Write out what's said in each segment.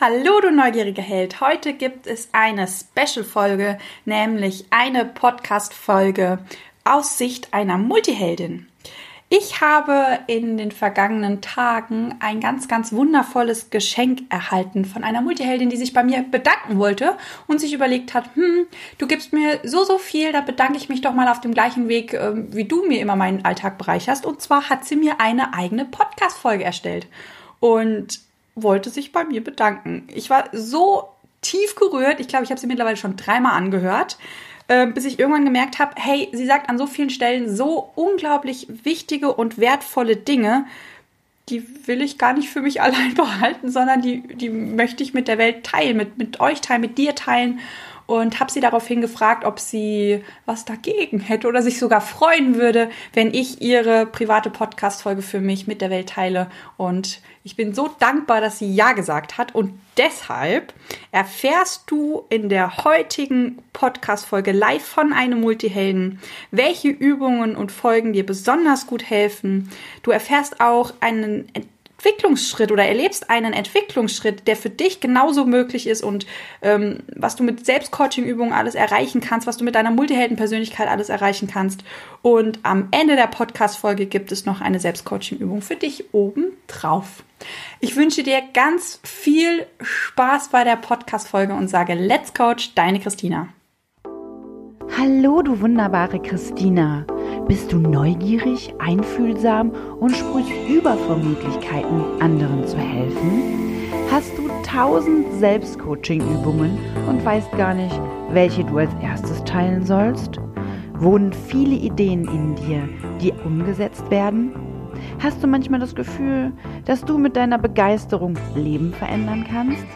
Hallo, du neugieriger Held. Heute gibt es eine Special-Folge, nämlich eine Podcast-Folge aus Sicht einer Multiheldin. Ich habe in den vergangenen Tagen ein ganz, ganz wundervolles Geschenk erhalten von einer Multiheldin, die sich bei mir bedanken wollte und sich überlegt hat, hm, du gibst mir so, so viel, da bedanke ich mich doch mal auf dem gleichen Weg, äh, wie du mir immer meinen Alltag bereicherst. Und zwar hat sie mir eine eigene Podcast-Folge erstellt. Und wollte sich bei mir bedanken. Ich war so tief gerührt. Ich glaube, ich habe sie mittlerweile schon dreimal angehört, äh, bis ich irgendwann gemerkt habe, hey, sie sagt an so vielen Stellen so unglaublich wichtige und wertvolle Dinge, die will ich gar nicht für mich allein behalten, sondern die, die möchte ich mit der Welt teilen, mit, mit euch teilen, mit dir teilen und habe sie daraufhin gefragt, ob sie was dagegen hätte oder sich sogar freuen würde, wenn ich ihre private Podcast-Folge für mich mit der Welt teile. Und ich bin so dankbar, dass sie Ja gesagt hat. Und deshalb erfährst du in der heutigen Podcast-Folge live von einem Multihelden, welche Übungen und Folgen dir besonders gut helfen. Du erfährst auch einen Entwicklungsschritt oder erlebst einen Entwicklungsschritt, der für dich genauso möglich ist und ähm, was du mit Selbstcoaching-Übungen alles erreichen kannst, was du mit deiner Multihelden-Persönlichkeit alles erreichen kannst. Und am Ende der Podcast-Folge gibt es noch eine Selbstcoaching-Übung für dich oben drauf. Ich wünsche dir ganz viel Spaß bei der Podcast-Folge und sage Let's Coach, deine Christina. Hallo, du wunderbare Christina. Bist du neugierig, einfühlsam und sprichst über vor Möglichkeiten, anderen zu helfen? Hast du tausend Selbstcoaching-Übungen und weißt gar nicht, welche du als erstes teilen sollst? Wohnen viele Ideen in dir, die umgesetzt werden? Hast du manchmal das Gefühl, dass du mit deiner Begeisterung Leben verändern kannst?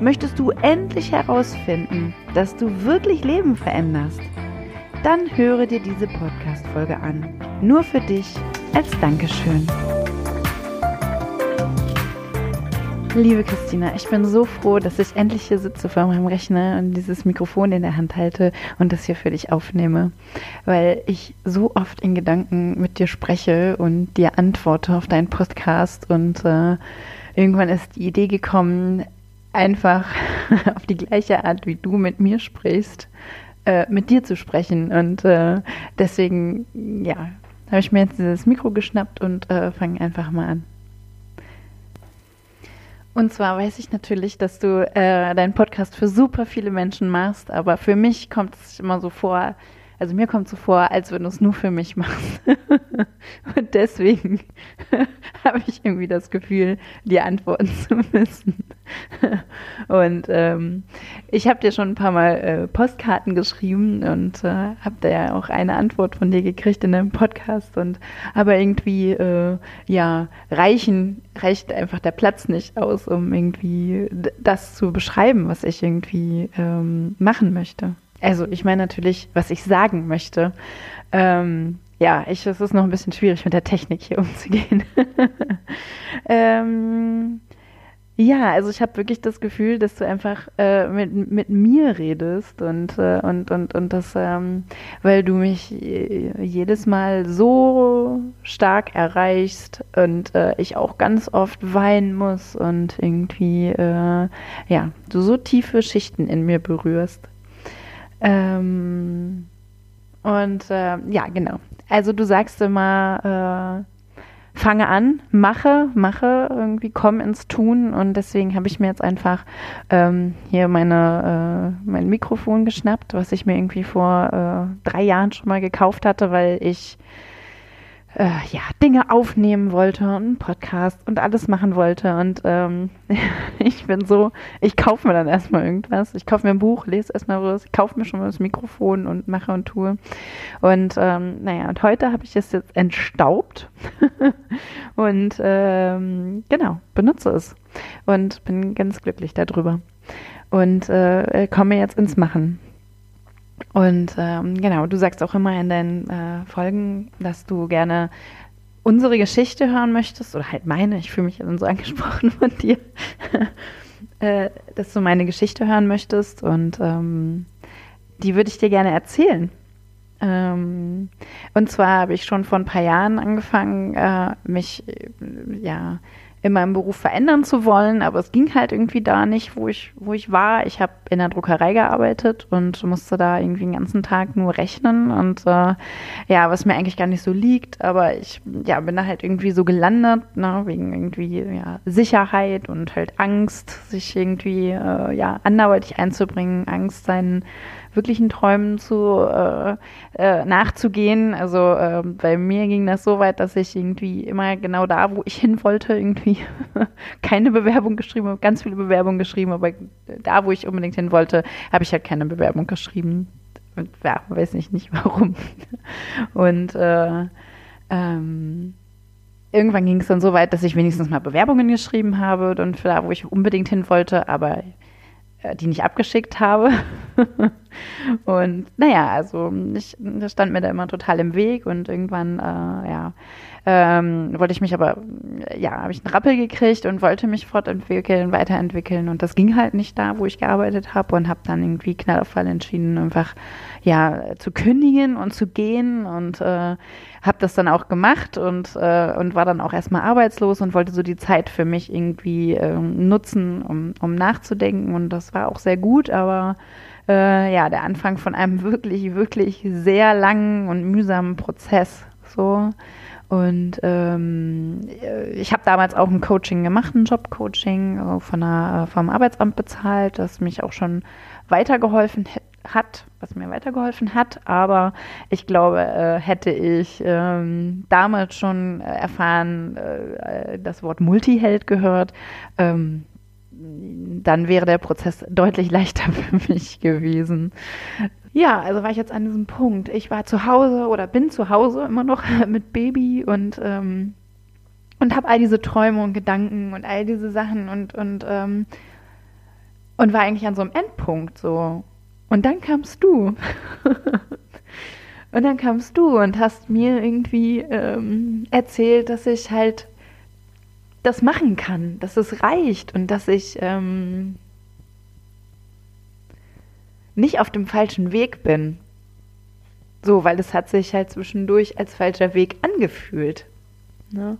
Möchtest du endlich herausfinden, dass du wirklich Leben veränderst? Dann höre dir diese Podcast-Folge an. Nur für dich als Dankeschön. Liebe Christina, ich bin so froh, dass ich endlich hier sitze vor meinem Rechner und dieses Mikrofon in der Hand halte und das hier für dich aufnehme, weil ich so oft in Gedanken mit dir spreche und dir antworte auf deinen Podcast und äh, irgendwann ist die Idee gekommen, einfach auf die gleiche Art, wie du mit mir sprichst, äh, mit dir zu sprechen. Und äh, deswegen, ja, habe ich mir jetzt dieses Mikro geschnappt und äh, fange einfach mal an. Und zwar weiß ich natürlich, dass du äh, deinen Podcast für super viele Menschen machst, aber für mich kommt es immer so vor, also mir kommt so vor, als wenn du es nur für mich machst. Und deswegen habe ich irgendwie das Gefühl, dir antworten zu müssen. und ähm, ich habe dir schon ein paar Mal äh, Postkarten geschrieben und äh, habe da ja auch eine Antwort von dir gekriegt in deinem Podcast. Und aber irgendwie, äh, ja, reichen, reicht einfach der Platz nicht aus, um irgendwie das zu beschreiben, was ich irgendwie ähm, machen möchte. Also ich meine natürlich, was ich sagen möchte. Ähm, ja, ich, es ist noch ein bisschen schwierig mit der Technik hier umzugehen. ähm, ja, also ich habe wirklich das Gefühl, dass du einfach äh, mit, mit mir redest und, äh, und, und, und das, ähm, weil du mich jedes Mal so stark erreichst und äh, ich auch ganz oft weinen muss und irgendwie, äh, ja, du so tiefe Schichten in mir berührst. Ähm, und äh, ja, genau. Also du sagst immer, äh, fange an, mache, mache, irgendwie komm ins Tun. Und deswegen habe ich mir jetzt einfach ähm, hier meine, äh, mein Mikrofon geschnappt, was ich mir irgendwie vor äh, drei Jahren schon mal gekauft hatte, weil ich äh, ja, Dinge aufnehmen wollte und einen Podcast und alles machen wollte. Und ähm, ich bin so, ich kaufe mir dann erstmal irgendwas. Ich kaufe mir ein Buch, lese erstmal was, ich kaufe mir schon mal das Mikrofon und mache und tue. Und ähm, naja, und heute habe ich es jetzt entstaubt und ähm, genau, benutze es und bin ganz glücklich darüber. Und äh, komme jetzt ins Machen. Und ähm, genau, du sagst auch immer in deinen äh, Folgen, dass du gerne unsere Geschichte hören möchtest, oder halt meine, ich fühle mich dann so angesprochen von dir, äh, dass du meine Geschichte hören möchtest und ähm, die würde ich dir gerne erzählen. Ähm, und zwar habe ich schon vor ein paar Jahren angefangen, äh, mich äh, ja in meinem Beruf verändern zu wollen, aber es ging halt irgendwie da nicht, wo ich, wo ich war. Ich habe in der Druckerei gearbeitet und musste da irgendwie den ganzen Tag nur rechnen und äh, ja, was mir eigentlich gar nicht so liegt, aber ich ja, bin da halt irgendwie so gelandet, ne, wegen irgendwie ja, Sicherheit und halt Angst, sich irgendwie äh, ja, anderweitig einzubringen, Angst, seinen wirklichen Träumen zu äh, äh, nachzugehen. Also äh, bei mir ging das so weit, dass ich irgendwie immer genau da, wo ich hin wollte, irgendwie keine Bewerbung geschrieben habe, ganz viele Bewerbungen geschrieben, aber da, wo ich unbedingt hin wollte, habe ich halt keine Bewerbung geschrieben. Und, ja, weiß ich nicht warum. Und äh, ähm, irgendwann ging es dann so weit, dass ich wenigstens mal Bewerbungen geschrieben habe, dann für da, wo ich unbedingt hin wollte, aber äh, die nicht abgeschickt habe. und naja, also ich, stand mir da immer total im Weg und irgendwann, äh, ja, ähm, wollte ich mich aber, ja, habe ich einen Rappel gekriegt und wollte mich fortentwickeln, weiterentwickeln. Und das ging halt nicht da, wo ich gearbeitet habe und habe dann irgendwie knallauffall entschieden, einfach, ja, zu kündigen und zu gehen. Und äh, habe das dann auch gemacht und, äh, und war dann auch erstmal arbeitslos und wollte so die Zeit für mich irgendwie äh, nutzen, um, um nachzudenken. Und das war auch sehr gut, aber äh, ja, der Anfang von einem wirklich, wirklich sehr langen und mühsamen Prozess. So. Und ähm, ich habe damals auch ein Coaching gemacht, ein Jobcoaching äh, von einer, äh, vom Arbeitsamt bezahlt, das mich auch schon weitergeholfen hat, was mir weitergeholfen hat. Aber ich glaube, äh, hätte ich ähm, damals schon erfahren, äh, das Wort Multiheld gehört, ähm, dann wäre der Prozess deutlich leichter für mich gewesen. Ja, also war ich jetzt an diesem Punkt. Ich war zu Hause oder bin zu Hause immer noch mit Baby und ähm, und habe all diese Träume und Gedanken und all diese Sachen und und ähm, und war eigentlich an so einem Endpunkt so. Und dann kamst du. und dann kamst du und hast mir irgendwie ähm, erzählt, dass ich halt das machen kann, dass es reicht und dass ich ähm, nicht auf dem falschen Weg bin. So, weil es hat sich halt zwischendurch als falscher Weg angefühlt. Ne?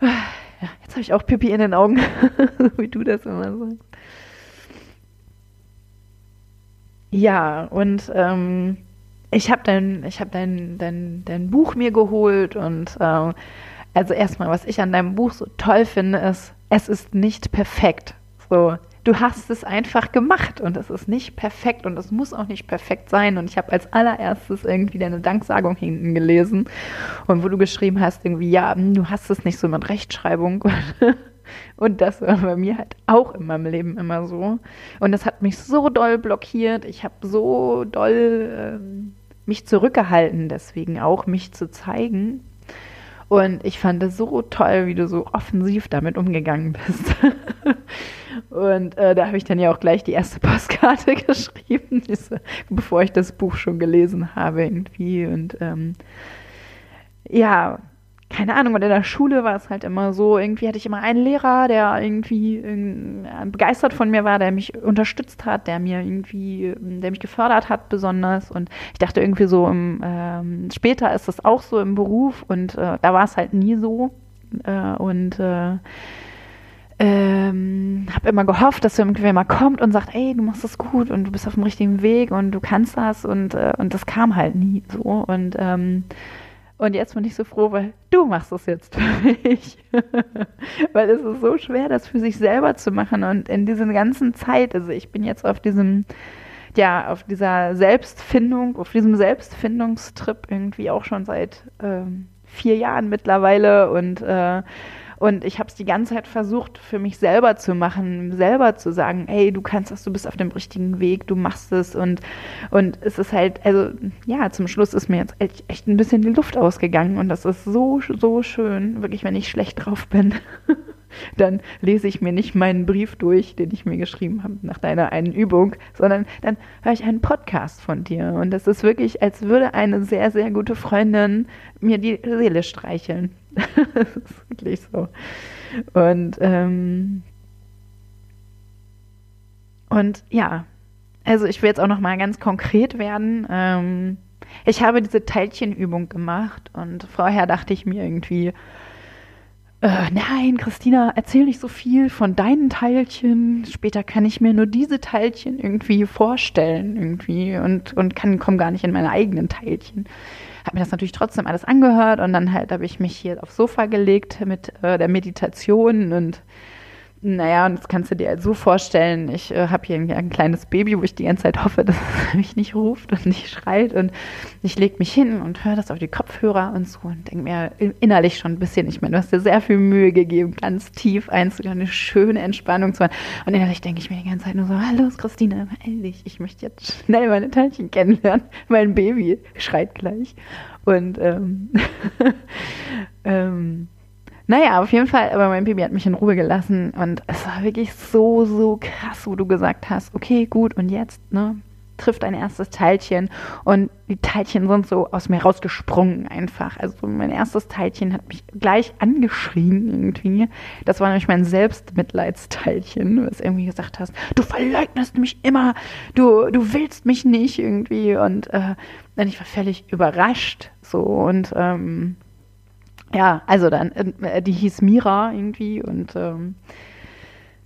Ja, jetzt habe ich auch Pipi in den Augen, wie du das immer sagst. Ja, und ähm, ich habe dein, hab dein, dein, dein Buch mir geholt und äh, also erstmal, was ich an deinem Buch so toll finde, ist, es ist nicht perfekt. So, du hast es einfach gemacht und es ist nicht perfekt und es muss auch nicht perfekt sein. Und ich habe als allererstes irgendwie deine Danksagung hinten gelesen und wo du geschrieben hast, irgendwie, ja, du hast es nicht so mit Rechtschreibung. Und das war bei mir halt auch in meinem Leben immer so. Und das hat mich so doll blockiert. Ich habe so doll ähm, mich zurückgehalten, deswegen auch mich zu zeigen. Und ich fand es so toll, wie du so offensiv damit umgegangen bist. Und äh, da habe ich dann ja auch gleich die erste Postkarte geschrieben, diese, bevor ich das Buch schon gelesen habe irgendwie. Und ähm, ja, keine Ahnung, und in der Schule war es halt immer so, irgendwie hatte ich immer einen Lehrer, der irgendwie äh, begeistert von mir war, der mich unterstützt hat, der mir irgendwie, der mich gefördert hat besonders. Und ich dachte irgendwie so, im, ähm, später ist das auch so im Beruf und äh, da war es halt nie so. Äh, und äh, ähm, habe immer gehofft, dass irgendwer mal kommt und sagt, ey, du machst das gut und du bist auf dem richtigen Weg und du kannst das und, äh, und das kam halt nie so. Und ähm, und jetzt bin ich so froh, weil du machst es jetzt für mich. weil es ist so schwer, das für sich selber zu machen. Und in dieser ganzen Zeit, also ich bin jetzt auf diesem, ja, auf dieser Selbstfindung, auf diesem Selbstfindungstrip irgendwie auch schon seit ähm, vier Jahren mittlerweile und äh, und ich habe es die ganze Zeit versucht, für mich selber zu machen, selber zu sagen, hey, du kannst das, du bist auf dem richtigen Weg, du machst es. Und, und es ist halt, also ja, zum Schluss ist mir jetzt echt, echt ein bisschen die Luft ausgegangen. Und das ist so, so schön, wirklich, wenn ich schlecht drauf bin. dann lese ich mir nicht meinen Brief durch, den ich mir geschrieben habe nach deiner einen Übung, sondern dann höre ich einen Podcast von dir. Und das ist wirklich, als würde eine sehr, sehr gute Freundin mir die Seele streicheln. das ist wirklich so. Und, ähm, und ja, also ich will jetzt auch noch mal ganz konkret werden. Ähm, ich habe diese Teilchenübung gemacht und vorher dachte ich mir irgendwie, äh, nein, Christina, erzähl nicht so viel von deinen Teilchen. Später kann ich mir nur diese Teilchen irgendwie vorstellen irgendwie und, und kann, komm gar nicht in meine eigenen Teilchen. Hab mir das natürlich trotzdem alles angehört und dann halt habe ich mich hier aufs Sofa gelegt mit äh, der Meditation und naja, und das kannst du dir halt so vorstellen, ich äh, habe hier ein, ein, kleines Baby, wo ich die ganze Zeit hoffe, dass es mich nicht ruft und nicht schreit. Und ich lege mich hin und höre das auf die Kopfhörer und so und denke mir innerlich schon ein bisschen, ich meine, du hast dir sehr viel Mühe gegeben, ganz tief einzugehen, eine schöne Entspannung zu machen. Und innerlich denke ich mir die ganze Zeit nur so, hallo Christine, ehrlich, ich möchte jetzt schnell meine Teilchen kennenlernen. Mein Baby schreit gleich. Und ähm, ähm, naja, auf jeden Fall, aber mein Baby hat mich in Ruhe gelassen und es war wirklich so, so krass, wo du gesagt hast, okay, gut, und jetzt, ne, trifft ein erstes Teilchen und die Teilchen sind so aus mir rausgesprungen einfach. Also mein erstes Teilchen hat mich gleich angeschrien irgendwie. Das war nämlich mein Selbstmitleidsteilchen, was irgendwie gesagt hast, du verleugnest mich immer, du, du willst mich nicht irgendwie und äh, dann ich war völlig überrascht so und ähm, ja, also dann, äh, die hieß Mira irgendwie und ähm,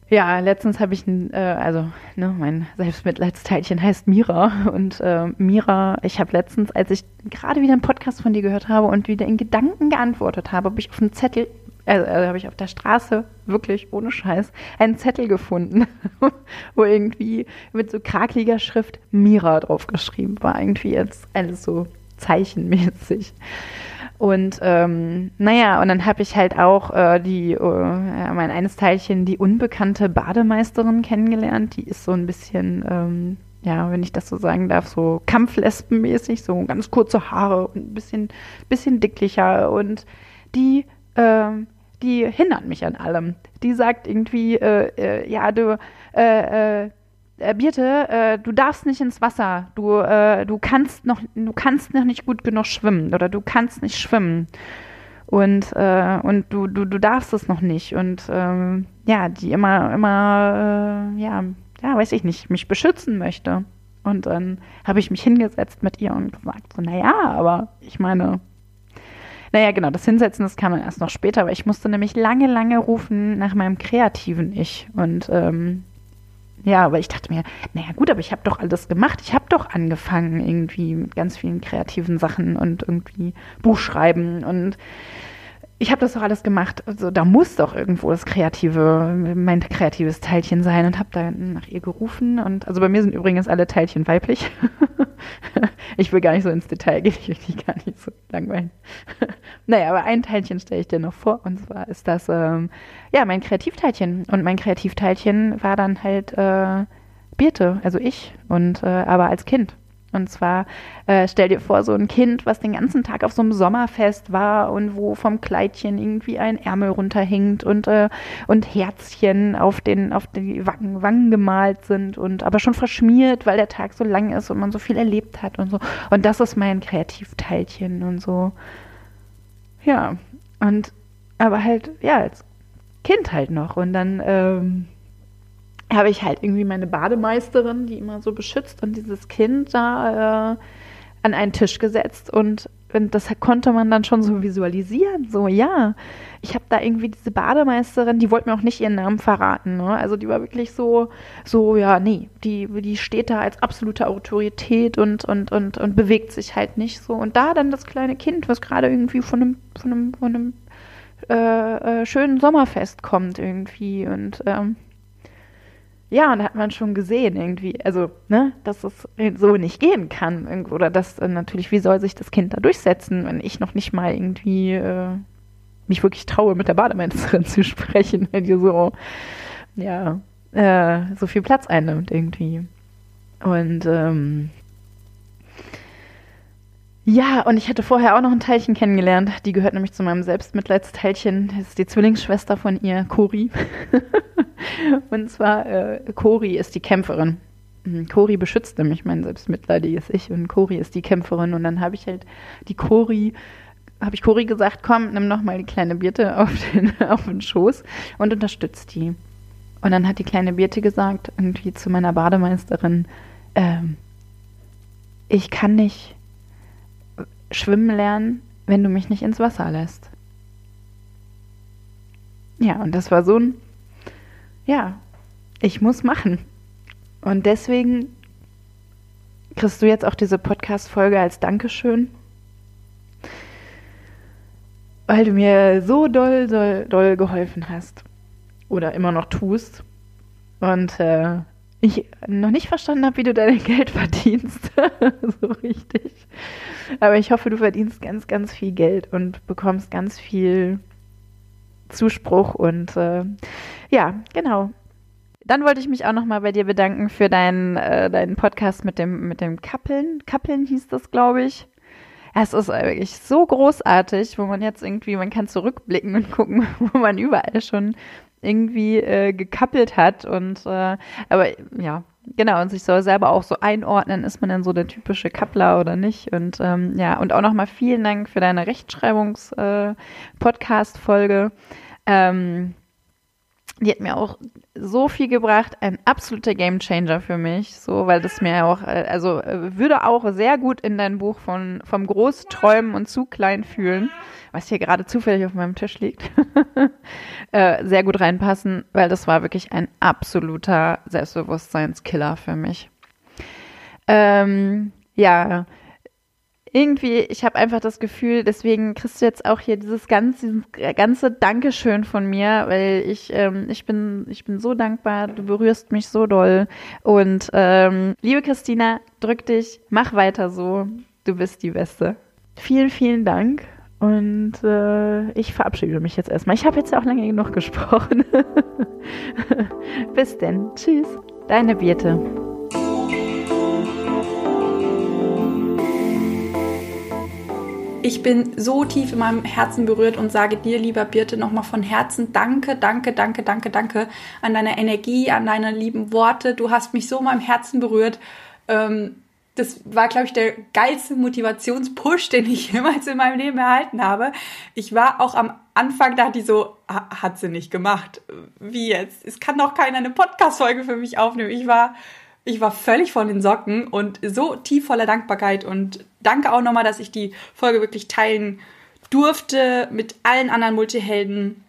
ja, letztens habe ich äh, also ne, mein Selbstmitleidsteilchen heißt Mira und äh, Mira, ich habe letztens, als ich gerade wieder einen Podcast von dir gehört habe und wieder in Gedanken geantwortet habe, habe ich auf einen Zettel, also, also habe ich auf der Straße wirklich ohne Scheiß einen Zettel gefunden, wo irgendwie mit so krakeliger Schrift Mira draufgeschrieben war, irgendwie jetzt alles so zeichenmäßig. Und ähm, naja, und dann habe ich halt auch äh, die, äh, mein eines Teilchen, die unbekannte Bademeisterin kennengelernt. Die ist so ein bisschen, ähm, ja, wenn ich das so sagen darf, so Kampflespenmäßig, so ganz kurze Haare und ein bisschen, bisschen dicklicher. Und die, äh, die hindert mich an allem. Die sagt irgendwie, äh, äh, ja, du, äh, äh, äh, Birte, äh, du darfst nicht ins Wasser. Du, äh, du kannst noch, du kannst noch nicht gut genug schwimmen oder du kannst nicht schwimmen. Und, äh, und du, du, du darfst es noch nicht. Und ähm, ja, die immer, immer, äh, ja, ja, weiß ich nicht, mich beschützen möchte. Und dann habe ich mich hingesetzt mit ihr und gesagt, so, naja, aber ich meine, naja, genau, das Hinsetzen, das kam dann erst noch später, aber ich musste nämlich lange, lange rufen nach meinem kreativen Ich. Und ähm, ja, aber ich dachte mir, naja gut, aber ich habe doch alles gemacht. Ich habe doch angefangen irgendwie mit ganz vielen kreativen Sachen und irgendwie Buchschreiben und ich habe das doch alles gemacht. Also da muss doch irgendwo das kreative, mein kreatives Teilchen sein und habe dann nach ihr gerufen. Und also bei mir sind übrigens alle Teilchen weiblich. ich will gar nicht so ins Detail gehen, ich will die gar nicht so langweilen. naja, aber ein Teilchen stelle ich dir noch vor. Und zwar ist das ähm, ja mein Kreativteilchen. Und mein Kreativteilchen war dann halt äh, Birte, also ich. Und äh, aber als Kind. Und zwar äh, stell dir vor, so ein Kind, was den ganzen Tag auf so einem Sommerfest war und wo vom Kleidchen irgendwie ein Ärmel runterhängt und, äh, und Herzchen auf den, auf die Wangen, Wangen gemalt sind und aber schon verschmiert, weil der Tag so lang ist und man so viel erlebt hat und so. Und das ist mein Kreativteilchen und so. Ja. Und aber halt, ja, als Kind halt noch. Und dann, ähm, habe ich halt irgendwie meine Bademeisterin, die immer so beschützt und dieses Kind da äh, an einen Tisch gesetzt und, und das konnte man dann schon so visualisieren. So, ja, ich habe da irgendwie diese Bademeisterin, die wollte mir auch nicht ihren Namen verraten. Ne? Also die war wirklich so, so, ja, nee, die, die steht da als absolute Autorität und, und, und, und bewegt sich halt nicht so. Und da dann das kleine Kind, was gerade irgendwie von einem, von einem, von einem äh, äh, schönen Sommerfest kommt irgendwie und ähm, ja, und da hat man schon gesehen irgendwie, also, ne, dass es so nicht gehen kann. Oder dass äh, natürlich, wie soll sich das Kind da durchsetzen, wenn ich noch nicht mal irgendwie äh, mich wirklich traue, mit der Bademeisterin zu sprechen, wenn die so, ja, äh, so viel Platz einnimmt irgendwie. Und ähm, ja, und ich hatte vorher auch noch ein Teilchen kennengelernt. Die gehört nämlich zu meinem Selbstmitleidsteilchen. Das ist die Zwillingsschwester von ihr, Cori. und zwar, äh, Cori ist die Kämpferin. Mhm, Cori beschützt nämlich mein selbstmitleidiges Ich und Cori ist die Kämpferin. Und dann habe ich halt die Cori, habe ich Cori gesagt, komm, nimm noch mal die kleine Birte auf den, auf den Schoß und unterstützt die. Und dann hat die kleine Birte gesagt, irgendwie zu meiner Bademeisterin, ähm, ich kann nicht schwimmen lernen, wenn du mich nicht ins Wasser lässt. ja, und das war so ein, ja, ich muss machen. Und deswegen kriegst du jetzt auch diese Podcast-Folge als Dankeschön, weil du mir so doll, doll, doll geholfen hast. Oder immer noch tust. Und äh, ich noch nicht verstanden habe, wie du dein Geld verdienst. so richtig. Aber ich hoffe, du verdienst ganz, ganz viel Geld und bekommst ganz viel Zuspruch und äh, ja, genau. Dann wollte ich mich auch nochmal bei dir bedanken für deinen, äh, deinen Podcast mit dem, mit dem Kappeln. Kappeln hieß das, glaube ich. Es ist wirklich so großartig, wo man jetzt irgendwie, man kann zurückblicken und gucken, wo man überall schon irgendwie äh, gekappelt hat. Und äh, aber ja, genau, und sich so selber auch so einordnen, ist man denn so der typische Kappler oder nicht? Und ähm, ja, und auch nochmal vielen Dank für deine Rechtschreibungs-Podcast-Folge. Äh, ähm, die hat mir auch so viel gebracht, ein absoluter Gamechanger für mich, so, weil das mir auch, äh, also äh, würde auch sehr gut in dein Buch von, vom Großträumen und zu klein fühlen, was hier gerade zufällig auf meinem Tisch liegt, äh, sehr gut reinpassen, weil das war wirklich ein absoluter Selbstbewusstseinskiller für mich. Ähm, ja, irgendwie, ich habe einfach das Gefühl, deswegen kriegst du jetzt auch hier dieses ganze, dieses ganze Dankeschön von mir, weil ich, ähm, ich bin, ich bin so dankbar, du berührst mich so doll. Und ähm, liebe Christina, drück dich, mach weiter so. Du bist die Beste. Vielen, vielen Dank. Und äh, ich verabschiede mich jetzt erstmal. Ich habe jetzt ja auch lange genug gesprochen. Bis denn. Tschüss. Deine Birte. Ich bin so tief in meinem Herzen berührt und sage dir, lieber Birte, nochmal von Herzen Danke, danke, danke, danke, danke an deine Energie, an deine lieben Worte. Du hast mich so in meinem Herzen berührt. Ähm, das war, glaube ich, der geilste Motivationspush, den ich jemals in meinem Leben erhalten habe. Ich war auch am Anfang, dachte ich so, hat sie nicht gemacht. Wie jetzt? Es kann doch keiner eine Podcast-Folge für mich aufnehmen. Ich war ich war völlig von den Socken und so tief voller Dankbarkeit und danke auch nochmal, dass ich die Folge wirklich teilen durfte mit allen anderen Multihelden.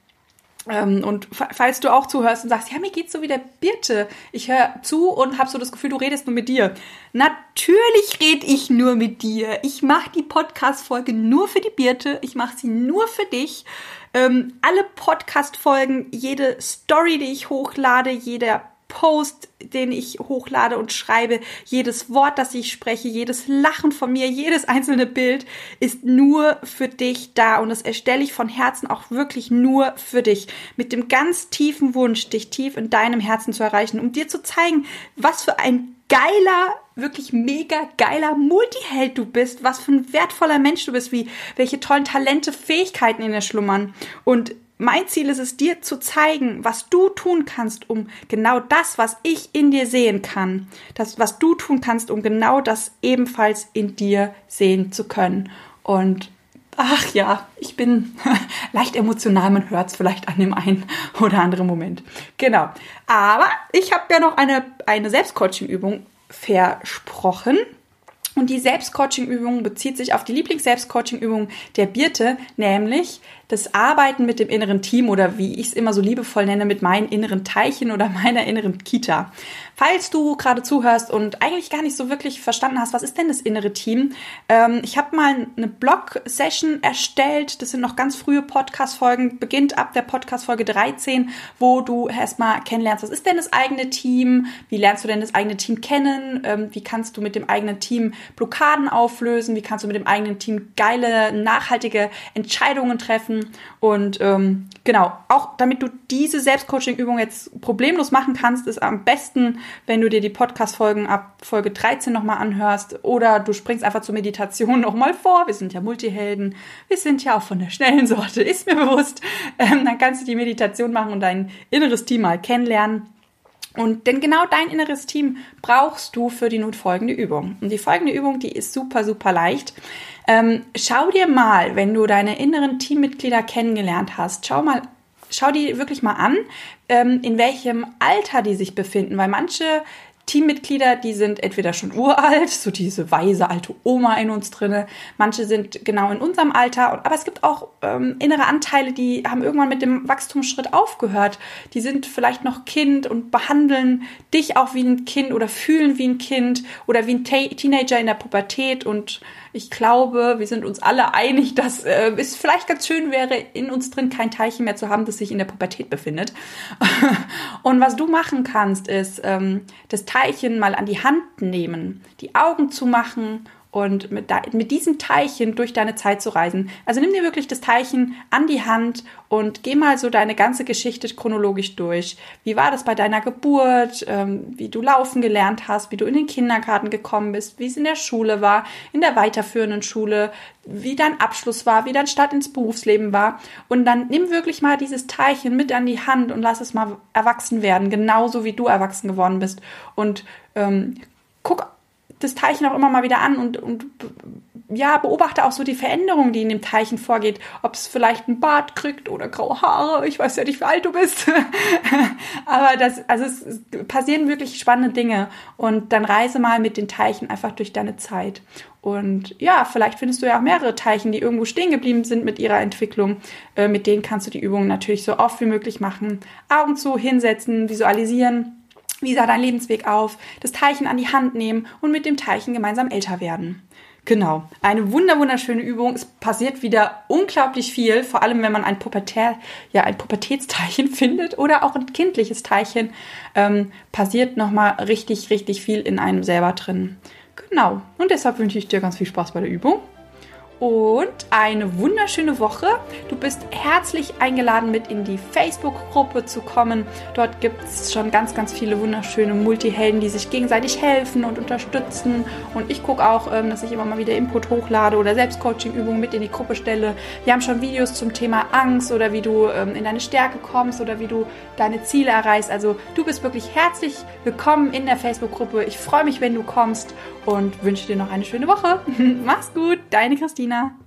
Ähm, und falls du auch zuhörst und sagst, ja, mir geht's so wie der Birte, ich höre zu und habe so das Gefühl, du redest nur mit dir. Natürlich rede ich nur mit dir. Ich mache die Podcast-Folge nur für die Birte. Ich mache sie nur für dich. Ähm, alle Podcast-Folgen, jede Story, die ich hochlade, jeder Post, den ich hochlade und schreibe, jedes Wort, das ich spreche, jedes Lachen von mir, jedes einzelne Bild ist nur für dich da. Und das erstelle ich von Herzen auch wirklich nur für dich. Mit dem ganz tiefen Wunsch, dich tief in deinem Herzen zu erreichen, um dir zu zeigen, was für ein geiler, wirklich mega geiler Multiheld du bist, was für ein wertvoller Mensch du bist, wie, welche tollen Talente, Fähigkeiten in dir schlummern. Und mein Ziel ist es, dir zu zeigen, was du tun kannst, um genau das, was ich in dir sehen kann, das, was du tun kannst, um genau das ebenfalls in dir sehen zu können. Und ach ja, ich bin leicht emotional, man hört es vielleicht an dem einen oder anderen Moment. Genau. Aber ich habe ja noch eine, eine Selbstcoaching-Übung versprochen. Und die Selbstcoaching-Übung bezieht sich auf die Lieblings-Selbstcoaching-Übung der Birte, nämlich das Arbeiten mit dem inneren Team oder wie ich es immer so liebevoll nenne, mit meinen inneren Teilchen oder meiner inneren Kita. Falls du gerade zuhörst und eigentlich gar nicht so wirklich verstanden hast, was ist denn das innere Team? Ähm, ich habe mal eine Blog-Session erstellt. Das sind noch ganz frühe Podcast-Folgen, beginnt ab der Podcast-Folge 13, wo du erstmal kennenlernst, was ist denn das eigene Team? Wie lernst du denn das eigene Team kennen? Ähm, wie kannst du mit dem eigenen Team Blockaden auflösen? Wie kannst du mit dem eigenen Team geile, nachhaltige Entscheidungen treffen? Und ähm, genau, auch damit du diese Selbstcoaching-Übung jetzt problemlos machen kannst, ist am besten, wenn du dir die Podcast-Folgen ab Folge 13 nochmal anhörst oder du springst einfach zur Meditation nochmal vor. Wir sind ja Multihelden, wir sind ja auch von der schnellen Sorte, ist mir bewusst. Ähm, dann kannst du die Meditation machen und dein inneres Team mal kennenlernen. Und denn genau dein inneres Team brauchst du für die nun folgende Übung. Und die folgende Übung, die ist super, super leicht. Ähm, schau dir mal, wenn du deine inneren Teammitglieder kennengelernt hast, schau mal, schau die wirklich mal an, ähm, in welchem Alter die sich befinden, weil manche Teammitglieder, die sind entweder schon uralt, so diese weise alte Oma in uns drinne. Manche sind genau in unserem Alter, aber es gibt auch ähm, innere Anteile, die haben irgendwann mit dem Wachstumsschritt aufgehört. Die sind vielleicht noch Kind und behandeln dich auch wie ein Kind oder fühlen wie ein Kind oder wie ein Teenager in der Pubertät und ich glaube, wir sind uns alle einig, dass äh, es vielleicht ganz schön wäre, in uns drin kein Teilchen mehr zu haben, das sich in der Pubertät befindet. und was du machen kannst, ist ähm, das Teilchen mal an die Hand nehmen, die Augen zu machen und mit, mit diesem Teilchen durch deine Zeit zu reisen. Also nimm dir wirklich das Teilchen an die Hand und geh mal so deine ganze Geschichte chronologisch durch. Wie war das bei deiner Geburt? Ähm, wie du laufen gelernt hast? Wie du in den Kindergarten gekommen bist? Wie es in der Schule war? In der weiterführenden Schule? Wie dein Abschluss war? Wie dein Start ins Berufsleben war? Und dann nimm wirklich mal dieses Teilchen mit an die Hand und lass es mal erwachsen werden, genauso wie du erwachsen geworden bist. Und ähm, guck das Teilchen auch immer mal wieder an und, und ja, beobachte auch so die Veränderung, die in dem Teilchen vorgeht. Ob es vielleicht ein Bart kriegt oder graue Haare. Ich weiß ja nicht, wie alt du bist. Aber das, also es, es passieren wirklich spannende Dinge. Und dann reise mal mit den Teilchen einfach durch deine Zeit. Und ja, vielleicht findest du ja auch mehrere Teilchen, die irgendwo stehen geblieben sind mit ihrer Entwicklung. Äh, mit denen kannst du die Übungen natürlich so oft wie möglich machen. Augen zu, hinsetzen, visualisieren wie sah dein Lebensweg auf? Das Teilchen an die Hand nehmen und mit dem Teilchen gemeinsam älter werden. Genau, eine wunder wunderschöne Übung. Es passiert wieder unglaublich viel, vor allem wenn man ein Pubertär, ja ein Pubertätsteilchen findet oder auch ein kindliches Teilchen, ähm, passiert nochmal richtig richtig viel in einem selber drin. Genau. Und deshalb wünsche ich dir ganz viel Spaß bei der Übung und eine wunderschöne Woche. Du bist herzlich eingeladen, mit in die Facebook-Gruppe zu kommen. Dort gibt es schon ganz, ganz viele wunderschöne Multihelden, die sich gegenseitig helfen und unterstützen. Und ich gucke auch, ähm, dass ich immer mal wieder Input hochlade oder Selbstcoaching-Übungen mit in die Gruppe stelle. Wir haben schon Videos zum Thema Angst oder wie du ähm, in deine Stärke kommst oder wie du deine Ziele erreichst. Also du bist wirklich herzlich willkommen in der Facebook-Gruppe. Ich freue mich, wenn du kommst und wünsche dir noch eine schöne Woche. Mach's gut, deine Christine. Christina.